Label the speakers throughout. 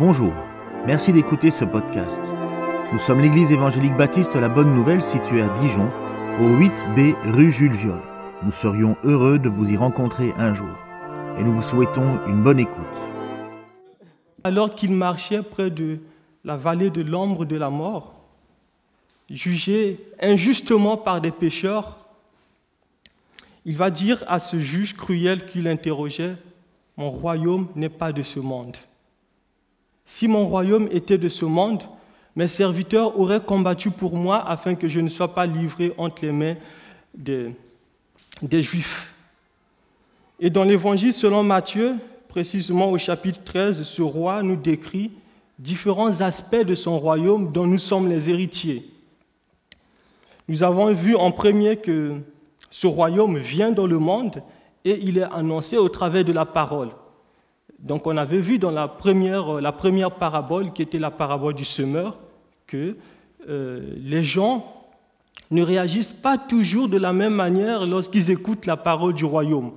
Speaker 1: Bonjour, merci d'écouter ce podcast. Nous sommes l'église évangélique baptiste La Bonne Nouvelle située à Dijon, au 8B rue Jules Viol. Nous serions heureux de vous y rencontrer un jour et nous vous souhaitons une bonne écoute.
Speaker 2: Alors qu'il marchait près de la vallée de l'ombre de la mort, jugé injustement par des pécheurs, il va dire à ce juge cruel qui l'interrogeait, Mon royaume n'est pas de ce monde. Si mon royaume était de ce monde, mes serviteurs auraient combattu pour moi afin que je ne sois pas livré entre les mains des, Juifs. Et dans l'évangile selon Matthieu, précisément au chapitre 13, ce roi nous décrit différents aspects de son royaume dont nous sommes les héritiers. Nous avons vu en premier que ce royaume vient dans le monde et il est annoncé au travers de la parole. Donc on avait vu dans la première, la première parabole, qui était la parabole du semeur, que euh, les gens ne réagissent pas toujours de la même manière lorsqu'ils écoutent la parole du royaume.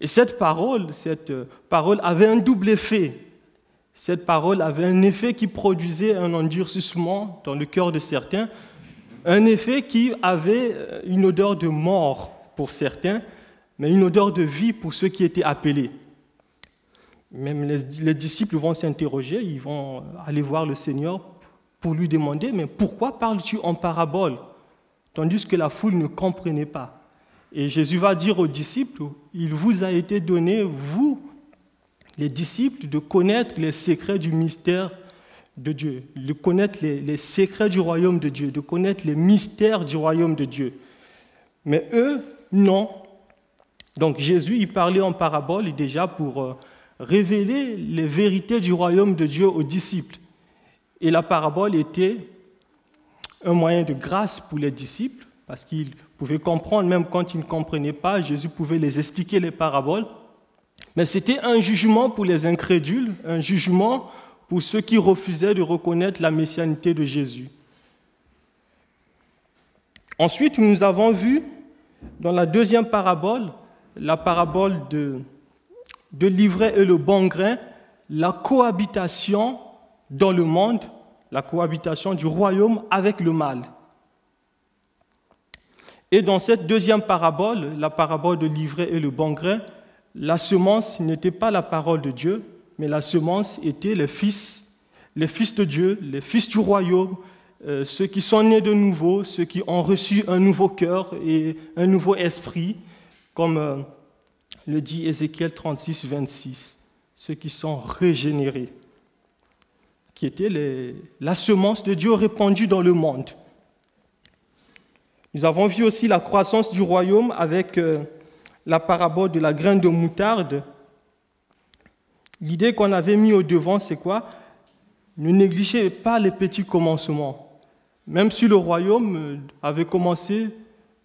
Speaker 2: Et cette parole, cette parole avait un double effet. Cette parole avait un effet qui produisait un endurcissement dans le cœur de certains, un effet qui avait une odeur de mort pour certains, mais une odeur de vie pour ceux qui étaient appelés. Même les, les disciples vont s'interroger, ils vont aller voir le Seigneur pour lui demander, mais pourquoi parles-tu en parabole? Tandis que la foule ne comprenait pas. Et Jésus va dire aux disciples, il vous a été donné, vous, les disciples, de connaître les secrets du mystère de Dieu, de connaître les, les, secrets du royaume de Dieu, de connaître les mystères du royaume de Dieu. Mais eux, non. Donc Jésus, il parlait en parabole déjà pour euh, révéler les vérités du royaume de Dieu aux disciples. Et la parabole était un moyen de grâce pour les disciples, parce qu'ils pouvaient comprendre, même quand ils ne comprenaient pas, Jésus pouvait les expliquer les paraboles. Mais c'était un jugement pour les incrédules, un jugement pour ceux qui refusaient de reconnaître la messianité de Jésus. Ensuite, nous avons vu dans la deuxième parabole, la parabole de, de l'ivraie et le bon grain, la cohabitation dans le monde, la cohabitation du royaume avec le mal. Et dans cette deuxième parabole, la parabole de l'ivraie et le bon grain, la semence n'était pas la parole de Dieu, mais la semence était les fils, les fils de Dieu, les fils du royaume, euh, ceux qui sont nés de nouveau, ceux qui ont reçu un nouveau cœur et un nouveau esprit, comme euh, le dit Ézéchiel 36, 26, ceux qui sont régénérés, qui étaient les, la semence de Dieu répandue dans le monde. Nous avons vu aussi la croissance du royaume avec euh, la parabole de la graine de moutarde. L'idée qu'on avait mis au devant, c'est quoi? Ne négligez pas les petits commencements. Même si le royaume euh, avait commencé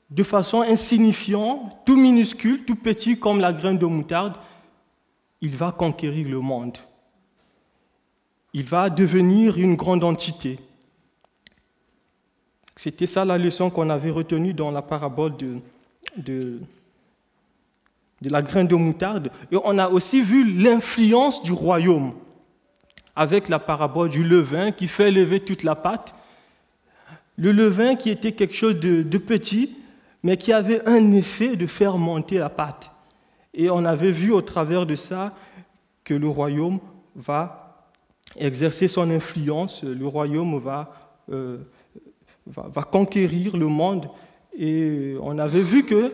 Speaker 2: de façon insignifiante, tout minuscule, tout petit comme la graine de moutarde, il va conquérir le monde. Il va devenir une grande entité. C'était ça la leçon qu'on avait retenue dans la parabole de, de, la graine de moutarde. Et on a aussi vu l'influence du royaume avec la parabole du levain qui fait lever toute la pâte. Le levain qui était quelque chose de petit, mais qui avait un effet de faire monter la pâte. Et on avait vu au travers de ça que le royaume va exercer son influence, le royaume va, euh, conquérir le monde. Et on avait vu que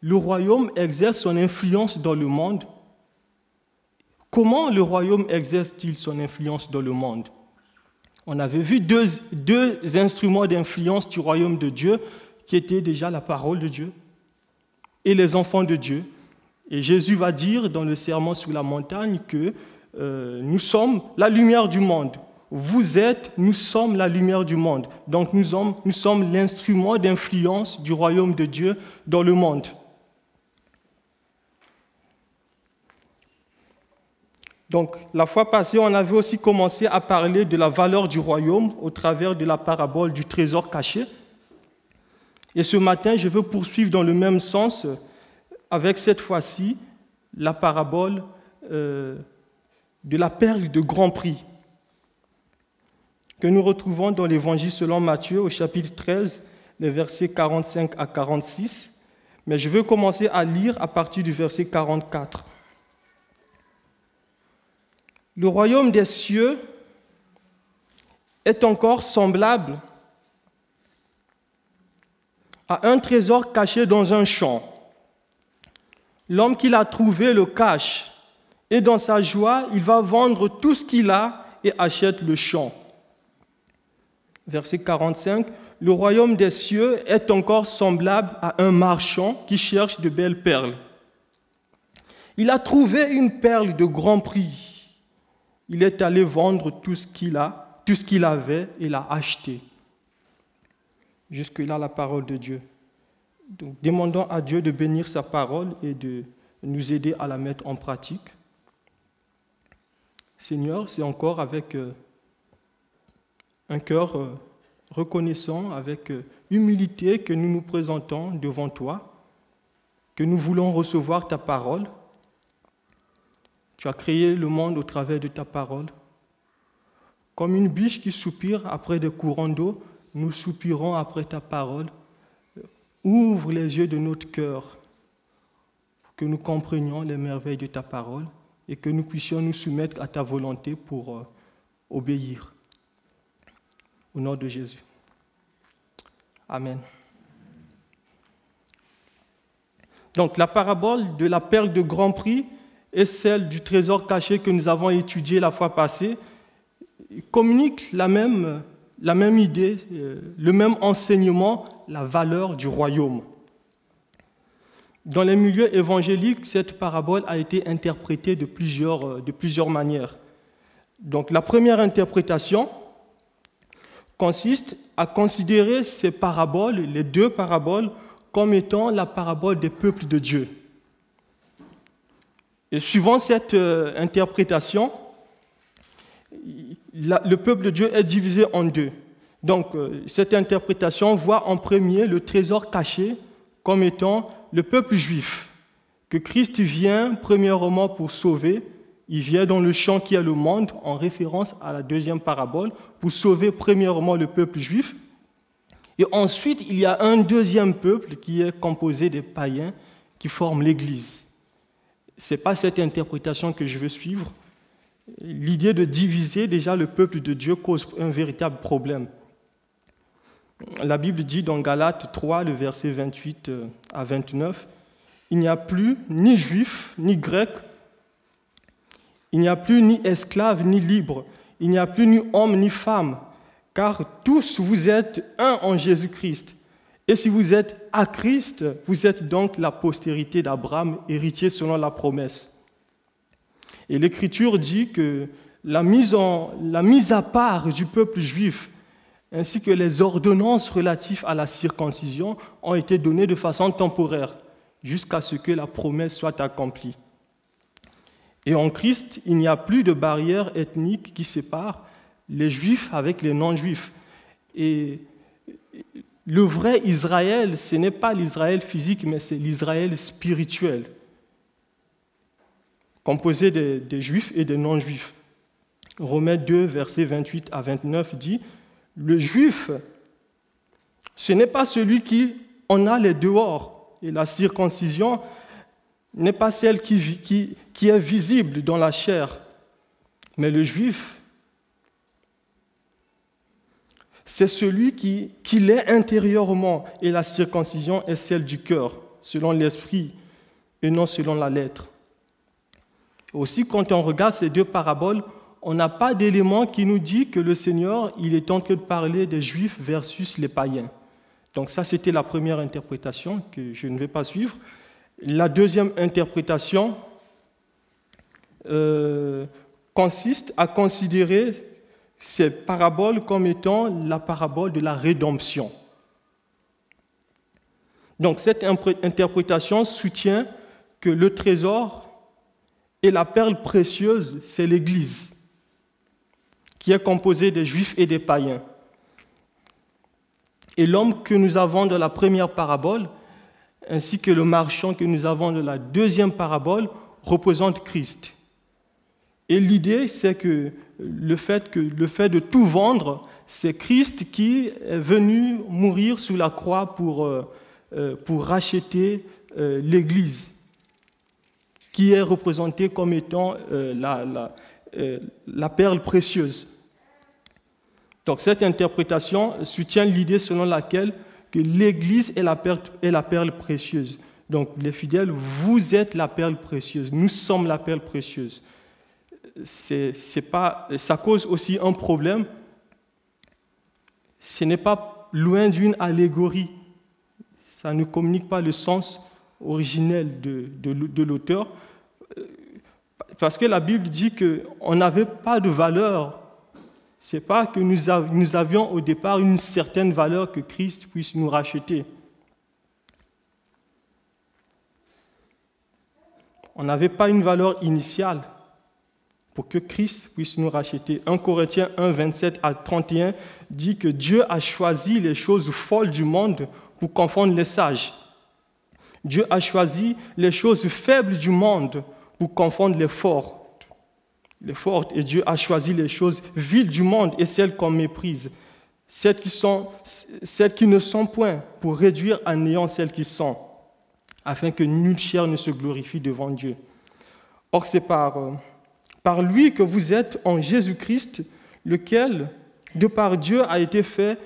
Speaker 2: le royaume exerce son influence dans le monde. Comment le royaume exerce-t-il son influence dans le monde? On avait vu deux instruments d'influence du royaume de Dieu qui était déjà la parole de Dieu et les enfants de Dieu. Et Jésus va dire dans le serment sur la montagne que euh, nous sommes la lumière du monde. Vous êtes, nous sommes la lumière du monde. Donc nous sommes, nous sommes l'instrument d'influence du royaume de Dieu dans le monde. Donc la fois passée, on avait aussi commencé à parler de la valeur du royaume au travers de la parabole du trésor caché. Et ce matin, je veux poursuivre dans le même sens avec cette fois-ci la parabole euh, de la perle de grand prix que nous retrouvons dans l'Évangile selon Matthieu au chapitre 13, les versets 45 à 46. Mais je veux commencer à lire à partir du verset 44. Le royaume des cieux est encore semblable à un trésor caché dans un champ. L'homme qui l'a trouvé le cache, et dans sa joie, il va vendre tout ce qu'il a et achète le champ. Verset 45, le royaume des cieux est encore semblable à un marchand qui cherche de belles perles. Il a trouvé une perle de grand prix. Il est allé vendre tout ce qu'il a, tout ce qu'il avait et l'a acheté. Jusque-là, la parole de Dieu. Donc, demandons à Dieu de bénir sa parole et de nous aider à la mettre en pratique. Seigneur, c'est encore avec euh, un cœur euh, reconnaissant, avec euh, humilité que nous nous présentons devant toi, que nous voulons recevoir ta parole. Tu as créé le monde au travers de ta parole. Comme une biche qui soupire après des courants d'eau, nous soupirons après ta parole. Ouvre les yeux de notre cœur pour que nous comprenions les merveilles de ta parole et que nous puissions nous soumettre à ta volonté pour euh, obéir. Au nom de Jésus. Amen. Donc la parabole de la perle de grand prix et celle du trésor caché que nous avons étudié la fois passée communiquent la même la même idée, euh, le même enseignement, la valeur du royaume. Dans les milieux évangéliques, cette parabole a été interprétée de plusieurs, euh, de plusieurs manières. Donc la première interprétation consiste à considérer ces paraboles, les deux paraboles, comme étant la parabole des peuples de Dieu. Et suivant cette euh, le peuple de Dieu est divisé en deux. Donc, euh, cette interprétation voit en premier le trésor caché comme étant le peuple juif, que Christ vient premièrement pour sauver. Il vient dans le champ qui est le monde, en référence à la deuxième parabole, pour sauver premièrement le peuple juif. Et ensuite, il y a un deuxième peuple qui est composé des païens qui forment l'Église. Ce n'est pas cette interprétation que je veux suivre l'idée de diviser déjà le peuple de Dieu cause un véritable problème. La Bible dit dans Galates 3, le verset 28 euh, à 29, Il n'y a plus ni juif ni grec, il n'y a plus ni esclave ni libre, il n'y a plus ni homme ni femme, car tous vous êtes un en Jésus-Christ. Et si vous êtes à Christ, vous êtes donc la postérité d'Abraham, héritier selon la promesse. Et l'Écriture dit que la mise, à part du peuple juif ainsi que les ordonnances relatives à la circoncision ont été données de façon temporaire jusqu'à ce que la promesse soit accomplie. Et en Christ, il n'y a plus de barrière ethnique qui sépare les juifs avec les non-juifs. Et le vrai Israël, ce n'est pas l'Israël physique, mais c'est l'Israël spirituel composé des, juifs et des non-juifs. Romains 2, versets 28 à 29 dit, le juif, ce n'est pas celui qui en a les dehors, et la circoncision n'est pas celle qui, est visible dans la chair, mais le juif, c'est celui qui, qui l'est intérieurement, et la circoncision est celle du cœur, selon l'esprit, et non selon la lettre. Aussi, quand on regarde ces deux paraboles, on n'a pas d'élément qui nous dit que le Seigneur, il est en train de parler des Juifs versus les païens. Donc ça, c'était la première interprétation que je ne vais pas suivre. La deuxième interprétation euh, consiste à considérer ces paraboles comme étant la parabole de la rédemption. Donc cette interprétation soutient que le trésor et la perle précieuse, c'est l'Église, qui est composée des juifs et des païens. Et l'homme que nous avons dans la première parabole, ainsi que le marchand que nous avons dans la deuxième parabole, représentent Christ. Et l'idée, c'est que le fait, de tout vendre, c'est Christ qui est venu mourir sous la croix pour, euh, euh, racheter euh, l'Église, qui est représentée comme étant la, la, la perle précieuse. Donc cette interprétation soutient l'idée selon laquelle que l'Église est la, perle, est la perle précieuse. Donc les fidèles, vous êtes la perle précieuse, nous sommes la perle précieuse. C'est, pas, ça cause aussi un problème. Ce n'est pas loin d'une allégorie. Ça ne communique pas le sens originel de, de, l'auteur. Parce que la Bible dit qu'on n'avait pas de valeur n'est pas que nous, avions au départ une certaine valeur que Christ puisse nous racheter. On n'avait pas une valeur initiale pour que Christ puisse nous racheter. 1 Corinthiens 1, 27 à 31 dit que Dieu a choisi les choses folles du monde pour confondre les sages. Dieu a choisi les choses faibles du monde pour confondre les forts les fortes, et Dieu a choisi les choses viles du monde et celles qu'on méprise, celles qui, ne sont point, pour réduire à néant celles qui sont, afin que nulle chair ne se glorifie devant Dieu. Or, c'est par, euh, par lui que vous êtes en Jésus-Christ, lequel, de par Dieu, a été fait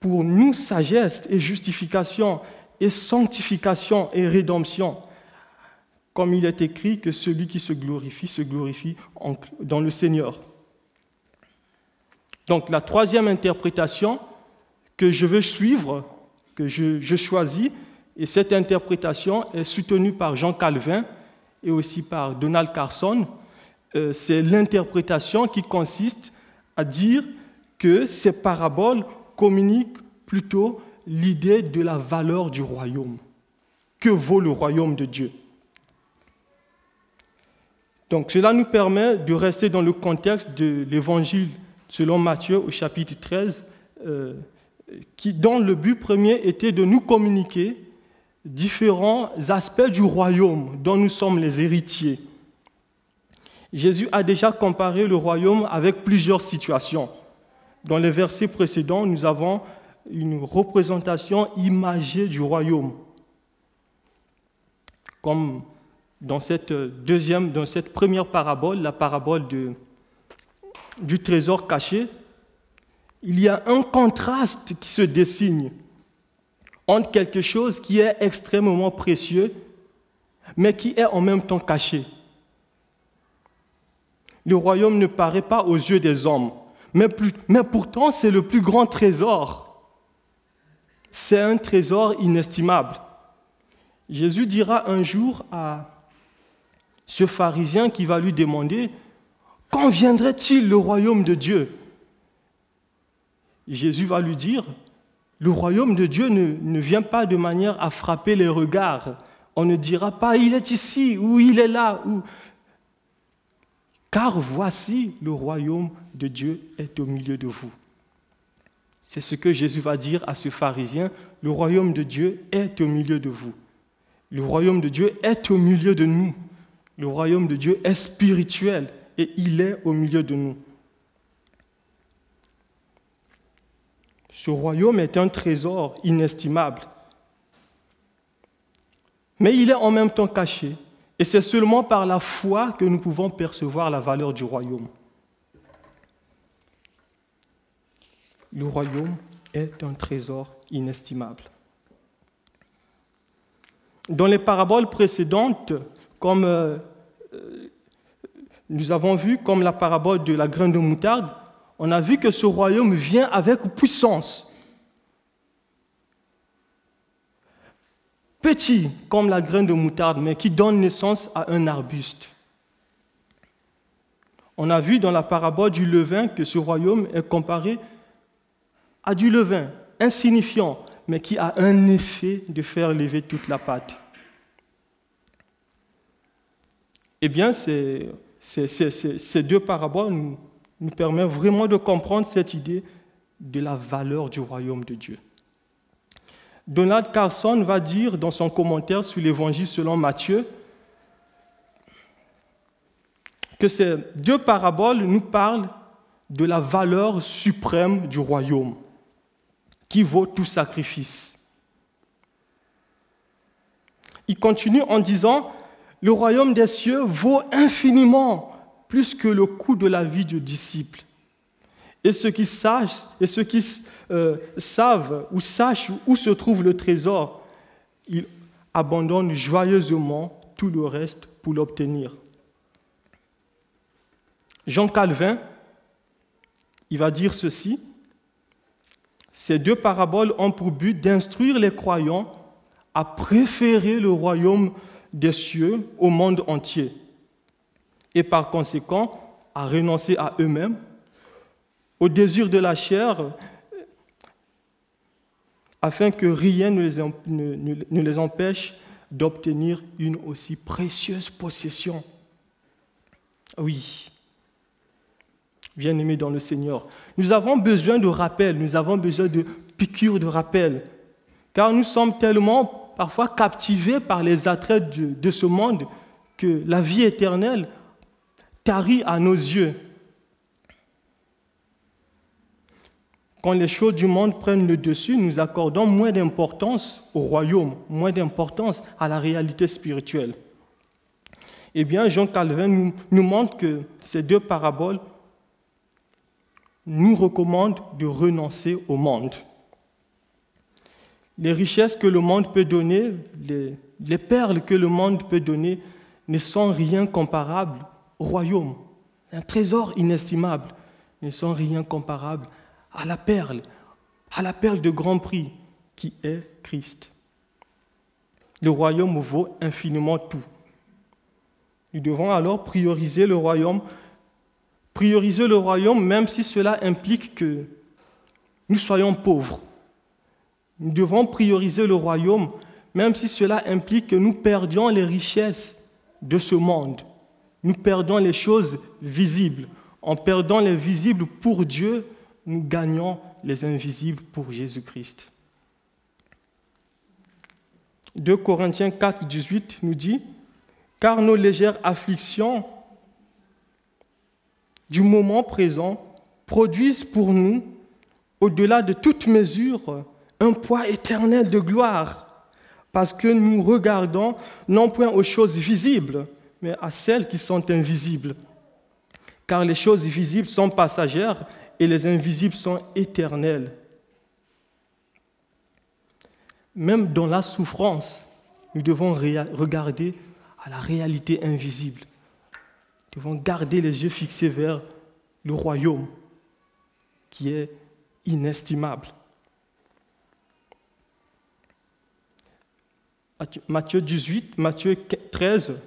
Speaker 2: pour nous sagesse et justification et sanctification et rédemption comme il est écrit que celui qui se glorifie se glorifie dans le Seigneur. Donc la troisième interprétation que je veux suivre, que je, choisis, et cette interprétation est soutenue par Jean Calvin et aussi par Donald Carson, euh, c'est l'interprétation qui consiste à dire que ces paraboles communiquent plutôt l'idée de la valeur du royaume. Que vaut le royaume de Dieu donc cela nous permet de rester dans le contexte de l'évangile selon Matthieu au chapitre 13, euh, qui, dont le but premier était de nous communiquer différents aspects du royaume dont nous sommes les héritiers. Jésus a déjà comparé le royaume avec plusieurs situations. Dans les versets précédents, nous avons une représentation imagée du royaume, comme dans cette première parabole, la parabole du trésor caché, il y a un contraste qui se dessine entre quelque chose qui est extrêmement précieux, mais qui est en même temps caché. Le royaume ne paraît pas aux yeux des hommes, mais pourtant c'est le plus grand trésor. C'est un trésor inestimable. Jésus dira un jour à, ce pharisien qui va lui demander, quand viendrait-il le royaume de Dieu? Jésus va lui dire, le royaume de Dieu ne, vient pas de manière à frapper les regards. On ne dira pas, il est ici ou il est là. Ou... Car voici, le royaume de Dieu est au milieu de vous. C'est ce que Jésus va dire à ce pharisien, le royaume de Dieu est au milieu de vous. Le royaume de Dieu est au milieu de nous. Le royaume de Dieu est spirituel et il est au milieu de nous. Ce royaume est un trésor inestimable, mais il est en même temps caché, et c'est seulement par la foi que nous pouvons percevoir la valeur du royaume. Le royaume est un trésor inestimable. Dans les paraboles précédentes, comme euh, euh, nous avons vu, comme la parabole de la graine de moutarde, on a vu que ce royaume vient avec puissance. Petit comme la graine de moutarde, mais qui donne naissance à un arbuste. On a vu dans la parabole du levain que ce royaume est comparé à du levain, insignifiant, mais qui a un effet de faire lever toute la pâte. Eh bien, ces, deux paraboles nous, nous permettent vraiment de comprendre cette idée de la valeur du royaume de Dieu. Donald Carson va dire dans son commentaire sur l'évangile selon Matthieu que ces deux paraboles nous parlent de la valeur suprême du royaume, qui vaut tout sacrifice. Il continue en disant, le royaume des cieux vaut infiniment plus que le coût de la vie du disciple. Et ceux qui, sachent, et ceux qui euh, savent ou sachent où se trouve le trésor, ils abandonnent joyeusement tout le reste pour l'obtenir. Jean Calvin, il va dire ceci. Ces deux paraboles ont pour but d'instruire les croyants à préférer le royaume des cieux au monde entier et par conséquent à renoncer à eux-mêmes, au désir de la chair, afin que rien ne les, ne les empêche d'obtenir une aussi précieuse possession. Oui, bien-aimés dans le Seigneur, nous avons besoin de rappel, nous avons besoin de piqûres de rappel, car nous sommes tellement parfois captivés par les attraits de, de ce monde que la vie éternelle tarit à nos yeux. Quand les choses du monde prennent le dessus, nous accordons moins d'importance au royaume, moins d'importance à la réalité spirituelle. Eh bien, Jean Calvin nous, nous montre que ces deux paraboles nous recommandent de renoncer au monde. Les richesses que le monde peut donner, les, les perles que le monde peut donner, ne sont rien comparables royaume, un trésor inestimable, ne sont rien comparable à la perle, à la perle de grand prix qui est Christ. Le royaume vaut infiniment tout. Nous devons alors prioriser le royaume, prioriser le royaume même si cela implique que nous soyons pauvres. Nous devons prioriser le royaume même si cela implique que nous perdions les richesses de ce monde nous perdons les choses visibles. En perdant les visibles pour Dieu, nous gagnons les invisibles pour Jésus-Christ. 2 Corinthiens 4, 18 nous dit, car nos légères afflictions du moment présent produisent pour nous, au-delà de toute mesure, un poids éternel de gloire, parce que nous regardons non point aux choses visibles, mais à celles qui sont invisibles. Car les choses visibles sont passagères et les invisibles sont éternelles. Même dans la souffrance, nous devons regarder à la réalité invisible. Devons garder les yeux fixés vers le royaume qui est inestimable. Matthieu 18, Matthieu 13,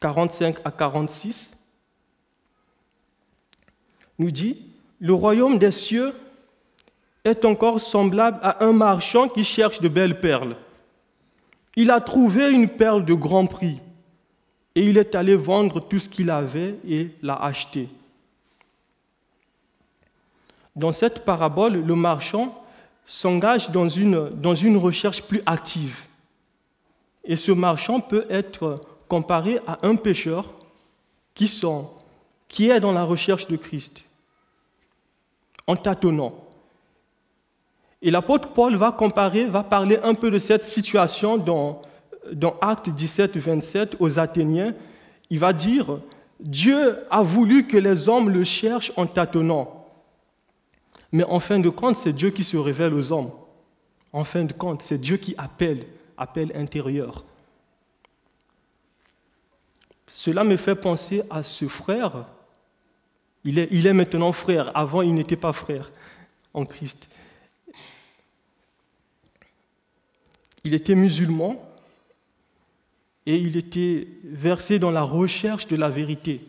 Speaker 2: 45 à 46, nous dit, le royaume des cieux est encore semblable à un marchand qui cherche de belles perles. Il a trouvé une perle de grand prix et il est allé vendre tout ce qu'il avait et l'a acheté. Dans cette parabole, le marchand s'engage dans une, dans une recherche plus active. Et ce marchand peut être comparé à un pécheur qui, sont, qui est dans la recherche de Christ, en tâtonnant. Et l'apôtre Paul va comparer, va parler un peu de cette situation dans, dans Actes 17, 27 aux Athéniens. Il va dire, Dieu a voulu que les hommes le cherchent en tâtonnant. Mais en fin de compte, c'est Dieu qui se révèle aux hommes. En fin de compte, c'est Dieu qui appelle, appelle intérieur. Cela me fait penser à ce frère. Il est maintenant frère. Avant, il n'était pas frère en Christ. Il était musulman et il était versé dans la recherche de la vérité.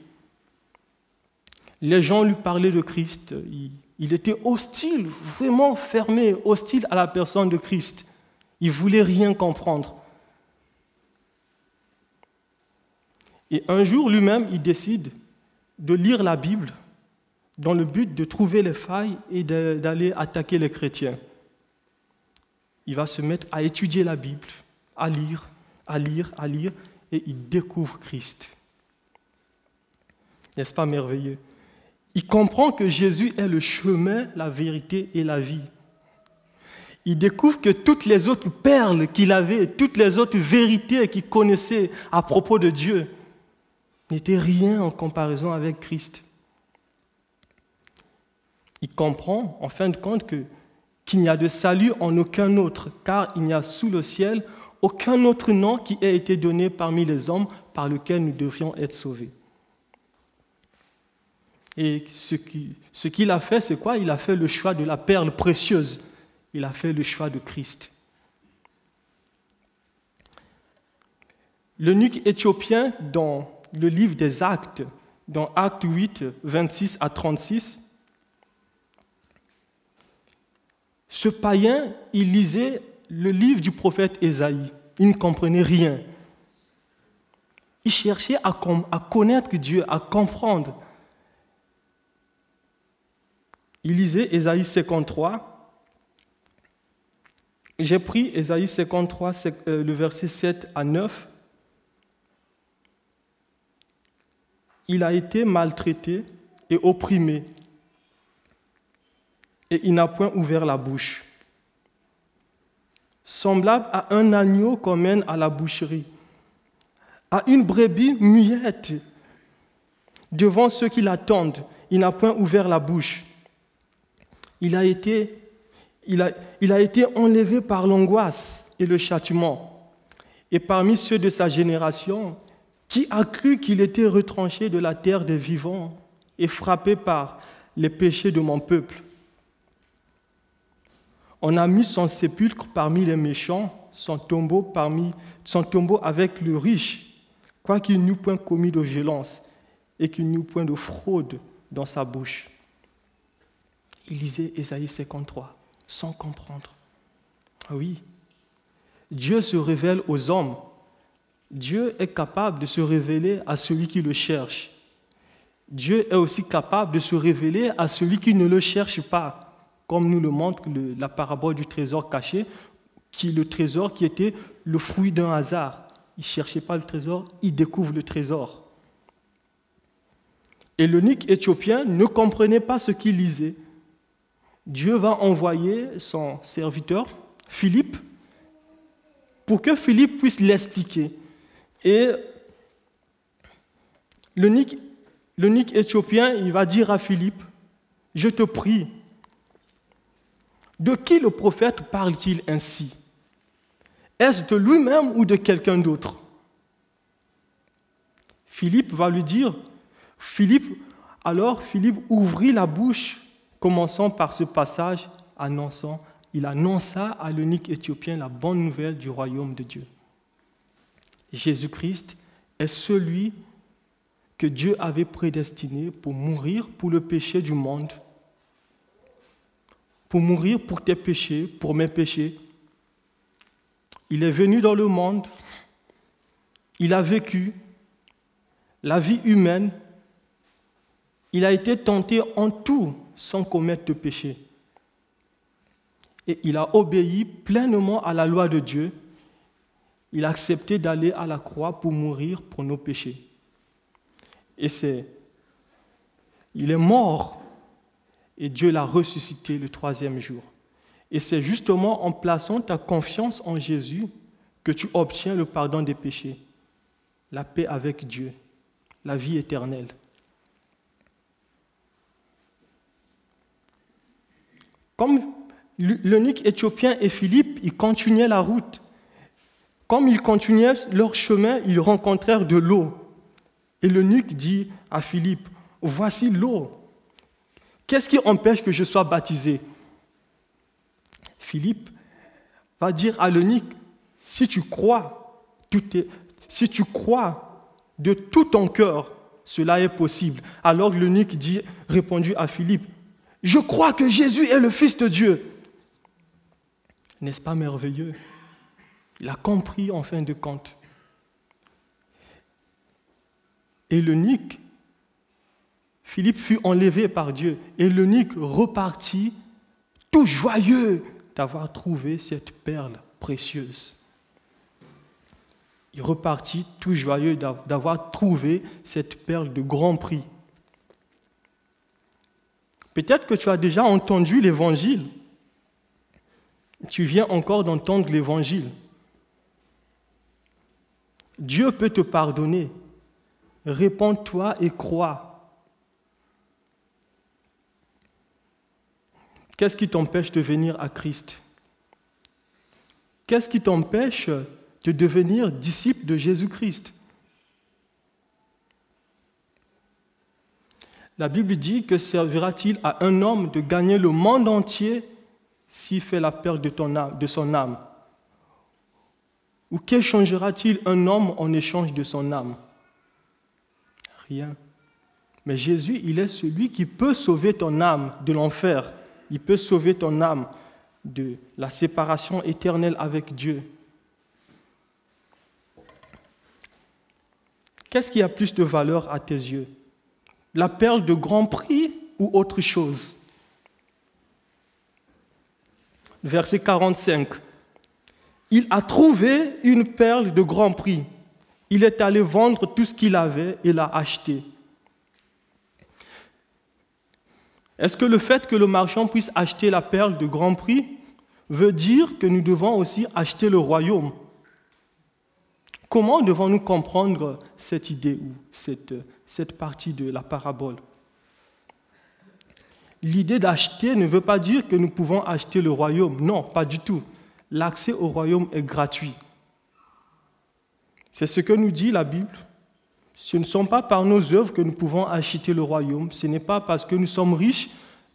Speaker 2: Les gens lui parlaient de Christ. Il, était hostile, vraiment fermé, hostile à la personne de Christ. Il voulait rien comprendre. Et un jour, lui-même, il décide de lire la Bible dans le but de trouver les failles et d'aller attaquer les chrétiens. Il va se mettre à étudier la Bible, à lire, à lire, à lire, et il découvre Christ. N'est-ce pas merveilleux? Il comprend que Jésus est le chemin, la vérité et la vie. Il découvre que toutes les autres perles qu'il avait, toutes les autres vérités qu'il connaissait à propos de Dieu, n'étaient rien en comparaison avec Christ. Il comprend, en fin de compte, qu'il n'y a de salut en aucun autre, car il n'y a sous le ciel aucun autre nom qui ait été donné parmi les hommes par lequel nous devrions être sauvés. Et ce qu'il a fait, c'est quoi? Il a fait le choix de la perle précieuse. Il a fait le choix de Christ. L'eunuque éthiopien, dans le livre des Actes, dans Actes 8, 26 à 36, ce païen, il lisait le livre du prophète Ésaïe. Il ne comprenait rien. Il cherchait à, connaître Dieu, à comprendre. Il lisait Ésaïe 53. J'ai pris Ésaïe 53, euh, le verset 7 à 9. Il a été maltraité et opprimé, et il n'a point ouvert la bouche. Semblable à un agneau qu'on mène à la boucherie, à une brebis muette devant ceux qui l'attendent, il n'a point ouvert la bouche il a été, il a, il a été enlevé par l'angoisse et le châtiment. Et parmi ceux de sa génération, qui a cru qu'il était retranché de la terre des vivants et frappé par les péchés de mon peuple On a mis son sépulcre parmi les méchants, son tombeau, parmi, son tombeau avec le riche, quoiqu'il n'eût point commis de violence et qu'il n'eût point de fraude dans sa bouche il lisait Ésaïe 53 sans comprendre. Ah oui, Dieu se révèle aux hommes. Dieu est capable de se révéler à celui qui le cherche. Dieu est aussi capable de se révéler à celui qui ne le cherche pas, comme nous le montre la parabole du trésor caché, qui le trésor qui était le fruit d'un hasard. Il ne cherchait pas le trésor, il découvre le trésor. Et l'unique éthiopien ne comprenait pas ce qu'il lisait. Dieu va envoyer son serviteur, Philippe, pour que Philippe puisse l'expliquer. Et l'unique éthiopien, il va dire à Philippe, je te prie, de qui le prophète parle-t-il ainsi? Est-ce de lui-même ou de quelqu'un d'autre? Philippe va lui dire, Philippe, alors Philippe ouvrit la bouche Commençons par ce passage annonçant, il annonça à l'unique éthiopien la bonne nouvelle du royaume de Dieu. Jésus-Christ est celui que Dieu avait prédestiné pour mourir pour le péché du monde, pour mourir pour tes péchés, pour mes péchés. Il est venu dans le monde, il a vécu la vie humaine, il a été tenté en tout sans commettre de péché. Et il a obéi pleinement à la loi de Dieu. Il a accepté d'aller à la croix pour mourir pour nos péchés. Et c'est, il est mort et Dieu l'a ressuscité le troisième jour. Et c'est justement en plaçant ta confiance en Jésus que tu obtiens le pardon des péchés, la paix avec Dieu, la vie éternelle. Comme l'unique éthiopien et Philippe, ils continuaient la route. Comme ils continuaient leur chemin, ils rencontrèrent de l'eau. Et l'eunuque dit à Philippe, voici l'eau. Qu'est-ce qui empêche que je sois baptisé? Philippe va dire à l'eunuque, si tu crois, de tout ton cœur, cela est possible. Alors l'eunuque dit, répondu à Philippe, je crois que Jésus est le Fils de Dieu. N'est-ce pas merveilleux? Il a compris en fin de compte. Et l'eunuque, Philippe fut enlevé par Dieu, et l'eunuque repartit tout joyeux d'avoir trouvé cette perle précieuse. Il repartit tout joyeux d'avoir trouvé cette perle de grand prix Peut-être que tu as déjà entendu l'évangile. Tu viens encore d'entendre l'évangile. Dieu peut te pardonner. Réponds-toi et crois. Qu'est-ce qui t'empêche de venir à Christ Qu'est-ce qui t'empêche de devenir disciple de Jésus-Christ La Bible dit que servira-t-il à un homme de gagner le monde entier s'il fait la perte de, de son âme Ou qu'échangera-t-il un homme en échange de son âme Rien. Mais Jésus, il est celui qui peut sauver ton âme de l'enfer. Il peut sauver ton âme de la séparation éternelle avec Dieu. Qu'est-ce qui a plus de valeur à tes yeux? La perle de grand prix ou autre chose? Verset 45. Il a trouvé une perle de grand prix. Il est allé vendre tout ce qu'il avait et l'a acheté. Est-ce que le fait que le marchand puisse acheter la perle de grand prix veut dire que nous devons aussi acheter le royaume? Comment devons-nous comprendre cette idée ou cette, cette partie de la parabole? L'idée d'acheter ne veut pas dire que nous pouvons acheter le royaume. Non, pas du tout. L'accès au royaume est gratuit. C'est ce que nous dit la Bible. Ce ne sont pas par nos œuvres que nous pouvons acheter le royaume. Ce n'est pas parce que nous sommes riches,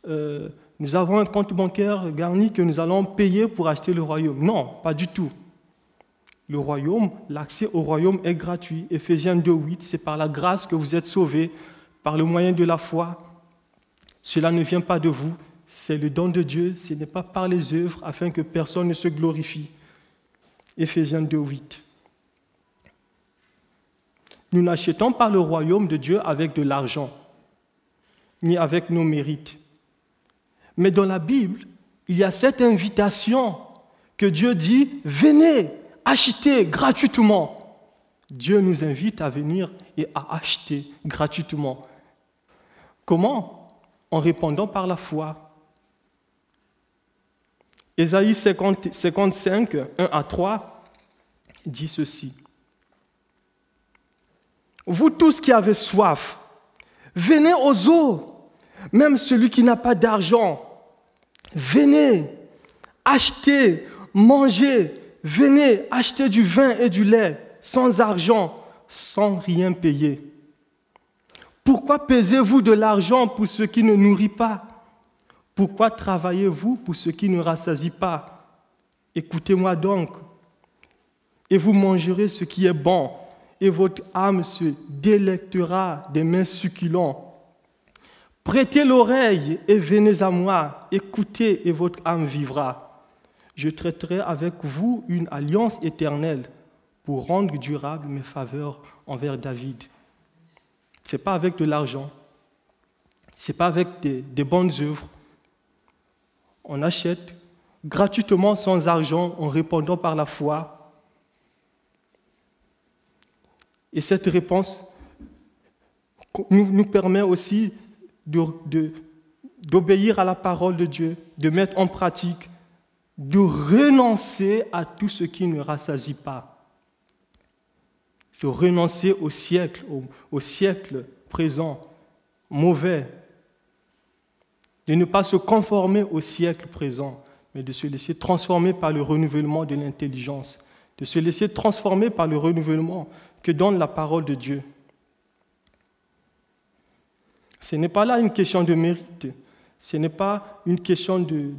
Speaker 2: euh, nous avons un compte bancaire garni que nous allons payer pour acheter le royaume. Non, pas du tout. Le royaume, l'accès au royaume est gratuit. Éphésiens 2.8, c'est par la grâce que vous êtes sauvés, par le moyen de la foi. Cela ne vient pas de vous, c'est le don de Dieu, ce n'est pas par les œuvres afin que personne ne se glorifie. Éphésiens 2.8. Nous n'achetons pas le royaume de Dieu avec de l'argent, ni avec nos mérites. Mais dans la Bible, il y a cette invitation que Dieu dit, venez, achetez gratuitement. Dieu nous invite à venir et à acheter gratuitement. Comment? En répondant par la foi. Ésaïe 55, 1 à 3 dit ceci. Vous tous qui avez soif, venez aux eaux, même celui qui n'a pas d'argent, venez, achetez, mangez, venez, achetez du vin et du lait sans argent, sans rien payer. Pourquoi pesez-vous de l'argent pour ce qui ne nourrit pas? Pourquoi travaillez-vous pour ce qui ne rassasie pas? Écoutez-moi donc, et vous mangerez ce qui est bon, et votre âme se délectera des mains succulents. Prêtez l'oreille et venez à moi, écoutez et votre âme vivra. Je traiterai avec vous une alliance éternelle pour rendre durable mes faveurs envers David. Ce n'est pas avec de l'argent, ce n'est pas avec des, des bonnes œuvres. On achète gratuitement sans argent en répondant par la foi Et cette réponse nous, permet aussi d'obéir à la parole de Dieu, de mettre en pratique, de renoncer à tout ce qui ne rassasie pas, de renoncer au siècle, au siècle présent, mauvais, de ne pas se conformer au siècle présent, mais de se laisser transformer par le renouvellement de l'intelligence, de se laisser transformer par le renouvellement que donne la parole de Dieu. Ce n'est pas là une question de mérite, ce n'est pas une question de,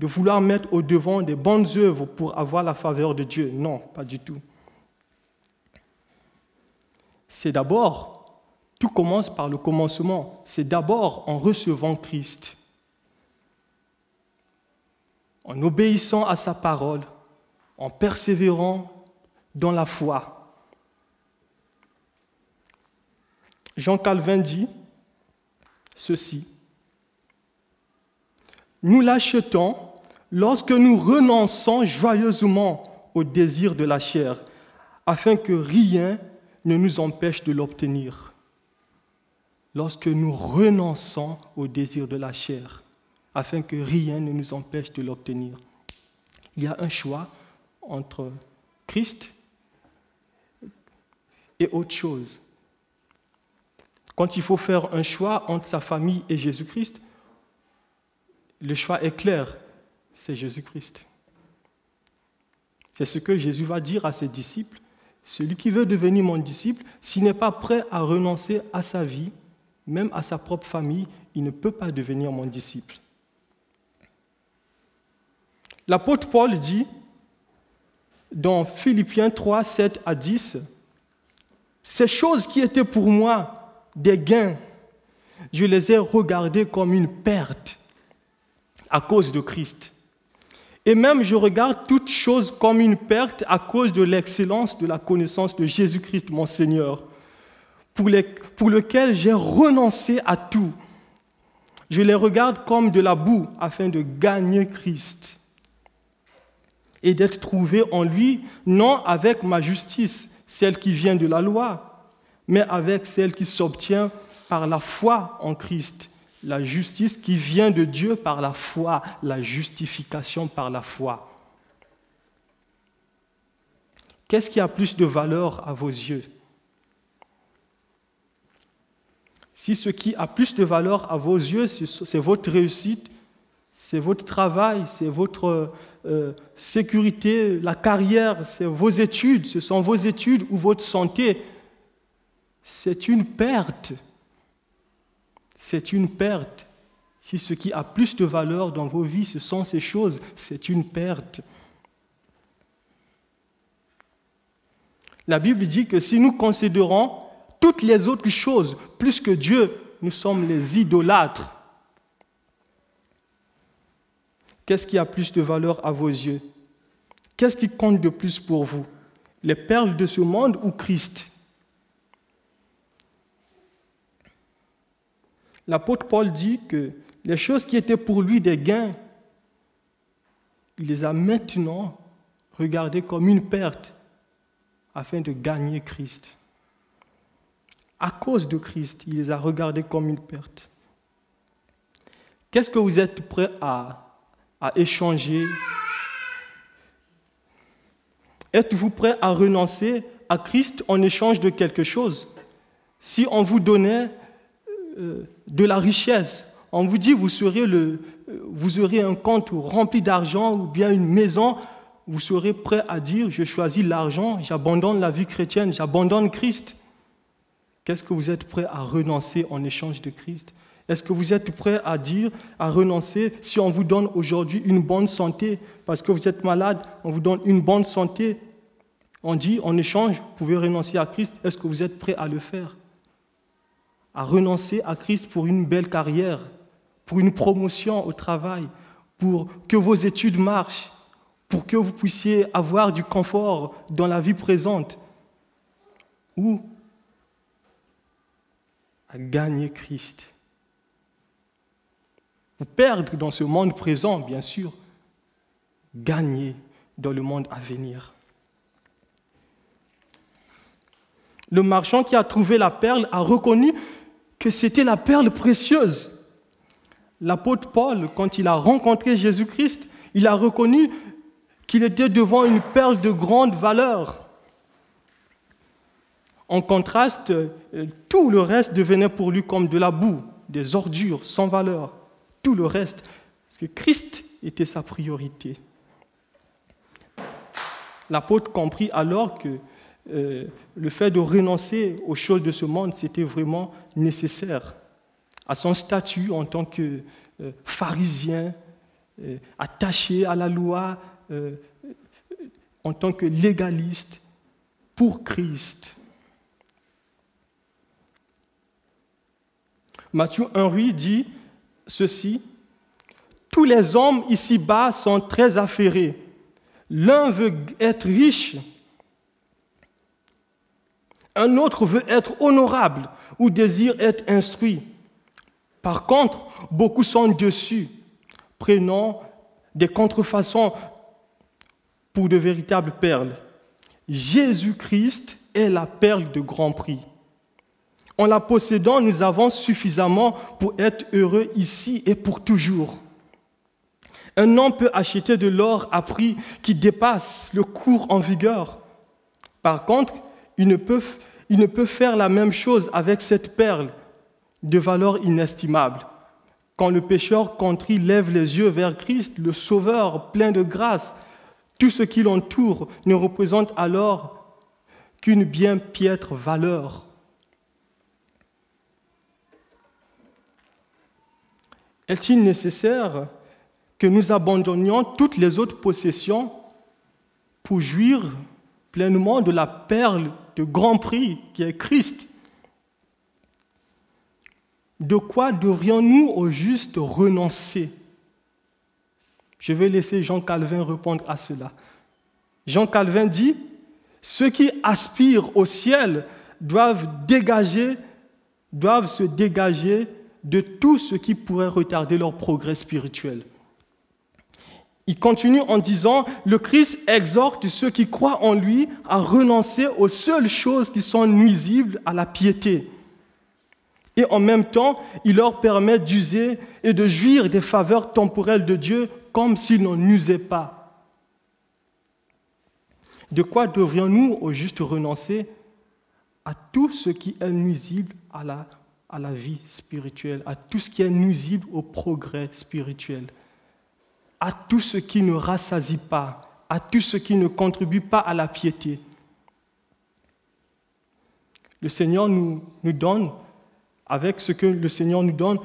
Speaker 2: vouloir mettre au devant des bonnes œuvres pour avoir la faveur de Dieu. Non, pas du tout. C'est d'abord, tout commence par le commencement, c'est d'abord en recevant Christ, en obéissant à sa parole, en persévérant dans la foi. Jean Calvin dit ceci. Nous l'achetons lorsque nous renonçons joyeusement au désir de la chair, afin que rien ne nous empêche de l'obtenir. lorsque nous renonçons au désir de la chair, afin que rien ne nous empêche de l'obtenir. Il y a un choix entre Christ et autre chose. Quand il faut faire un choix entre sa famille et Jésus-Christ, le choix est clair, c'est Jésus-Christ. C'est ce que Jésus va dire à ses disciples. Celui qui veut devenir mon disciple, s'il n'est pas prêt à renoncer à sa vie, même à sa propre famille, il ne peut pas devenir mon disciple. L'apôtre Paul dit dans Philippiens 3, 7 à 10, Ces choses qui étaient pour moi des gains, je les ai regardées comme une perte à cause de Christ. Et même je regarde toutes choses comme une perte à cause de l'excellence de la connaissance de Jésus-Christ, mon Seigneur, pour, pour lequel j'ai renoncé à tout. Je les regarde comme de la boue afin de gagner Christ et d'être trouvé en lui, non avec ma justice, celle qui vient de la loi, mais avec celle qui s'obtient par la foi en Christ la justice qui vient de Dieu par la foi, la justification par la foi. Qu'est-ce qui a plus de valeur à vos yeux? Si ce qui a plus de valeur à vos yeux, c'est votre réussite, c'est votre travail, c'est votre euh, sécurité, la carrière, c'est vos études, ce sont vos études ou votre santé, c'est une perte c'est une perte. Si ce qui a plus de valeur dans vos vies, ce sont ces choses, c'est une perte. La Bible dit que si nous considérons toutes les autres choses plus que Dieu, nous sommes les idolâtres. Qu'est-ce qui a plus de valeur à vos yeux? Qu'est-ce qui compte de plus pour vous? Les perles de ce monde ou Christ? L'apôtre Paul dit que les choses qui étaient pour lui des gains, il les a maintenant regardées comme une perte afin de gagner Christ. À cause de Christ, il les a regardées comme une perte. Qu'est-ce que vous êtes prêt à, échanger? Êtes-vous prêt à renoncer à Christ en échange de quelque chose? Si on vous donnait de la richesse. On vous dit le, vous aurez un compte rempli d'argent ou bien une maison, vous serez prêt à dire je choisis l'argent, j'abandonne la vie chrétienne, j'abandonne Christ. Qu'est-ce que vous êtes prêt à renoncer en échange de Christ? Est-ce que vous êtes prêt à dire, à renoncer si on vous donne aujourd'hui une bonne santé? Parce que vous êtes malade, on vous donne une bonne santé On dit en échange, vous pouvez renoncer à Christ. Est-ce que vous êtes prêt à le faire? À renoncer à Christ pour une belle carrière, pour une promotion au travail, pour que vos études marchent, pour que vous puissiez avoir du confort dans la vie présente, ou à gagner Christ. Vous perdre dans ce monde présent, bien sûr, gagner dans le monde à venir. Le marchand qui a trouvé la perle a reconnu que c'était la perle précieuse. L'apôtre Paul, quand il a rencontré Jésus-Christ, il a reconnu qu'il était devant une perle de grande valeur. En contraste, euh, tout le reste devenait pour lui comme de la boue, des ordures sans valeur. Tout le reste, parce que Christ était sa priorité. L'apôtre comprit alors que euh, le fait de renoncer aux choses de ce monde, c'était vraiment nécessaire à son statut en tant que euh, pharisien, euh, attaché à la loi, en tant que légaliste pour Christ. Matthieu 1,8 dit ceci Tous les hommes ici-bas sont très affairés. L'un veut être riche un autre veut être honorable ou désire être instruit. Par contre, beaucoup sont dessus, prenant des contrefaçons pour de véritables perles. Jésus-Christ est la perle de grand prix. En la possédant, nous avons suffisamment pour être heureux ici et pour toujours. Un homme peut acheter de l'or à prix qui dépasse le cours en vigueur. Par contre, il ne, peut, faire la même chose avec cette perle de valeur inestimable. Quand le pécheur contrit lève les yeux vers Christ, le Sauveur plein de grâce, tout ce qui l'entoure ne représente alors qu'une bien piètre valeur. Est-il nécessaire que nous abandonnions toutes les autres possessions pour jouir pleinement de la perle de grand prix qui est Christ De quoi devrions-nous au juste renoncer? Je vais laisser Jean Calvin répondre à cela. Jean Calvin dit, ceux qui aspirent au ciel doivent dégager, doivent se dégager de tout ce qui pourrait retarder leur progrès spirituel. Il continue en disant, le Christ exhorte ceux qui croient en lui à renoncer aux seules choses qui sont nuisibles à la piété. Et en même temps, il leur permet d'user et de jouir des faveurs temporelles de Dieu comme s'ils n'en usaient pas. De quoi devrions-nous au juste renoncer À tout ce qui est nuisible à la, à la vie spirituelle, à tout ce qui est nuisible au progrès spirituel? À tout ce qui ne rassasie pas, à tout ce qui ne contribue pas à la piété. Le Seigneur nous, nous donne, avec ce que le Seigneur nous donne,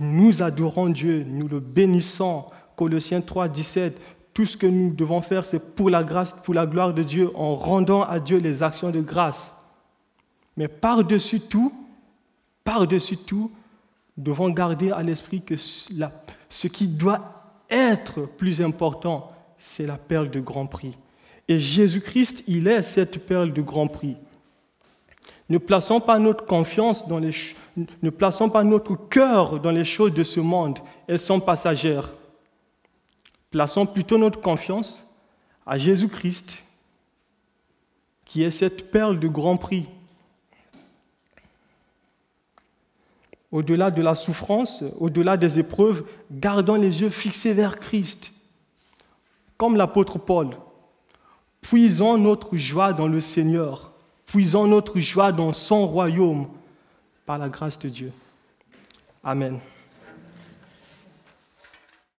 Speaker 2: nous adorons Dieu, nous le bénissons. Colossiens 3, 17. Tout ce que nous devons faire, c'est pour la grâce, pour la gloire de Dieu, en rendant à Dieu les actions de grâce. Mais par-dessus tout, par-dessus tout, nous devons garder à l'esprit que ce qui doit être plus important, c'est la perle de grand prix. Et Jésus-Christ, il est cette perle de grand prix. Ne plaçons pas notre confiance dans les ne plaçons pas notre cœur dans les choses de ce monde, elles sont passagères. Plaçons plutôt notre confiance à Jésus-Christ, qui est cette perle de grand prix au-delà de la souffrance, au-delà des épreuves, gardons les yeux fixés vers Christ. Comme l'apôtre Paul, puisons notre joie dans le Seigneur, puisons notre joie dans son royaume par la grâce de Dieu. Amen.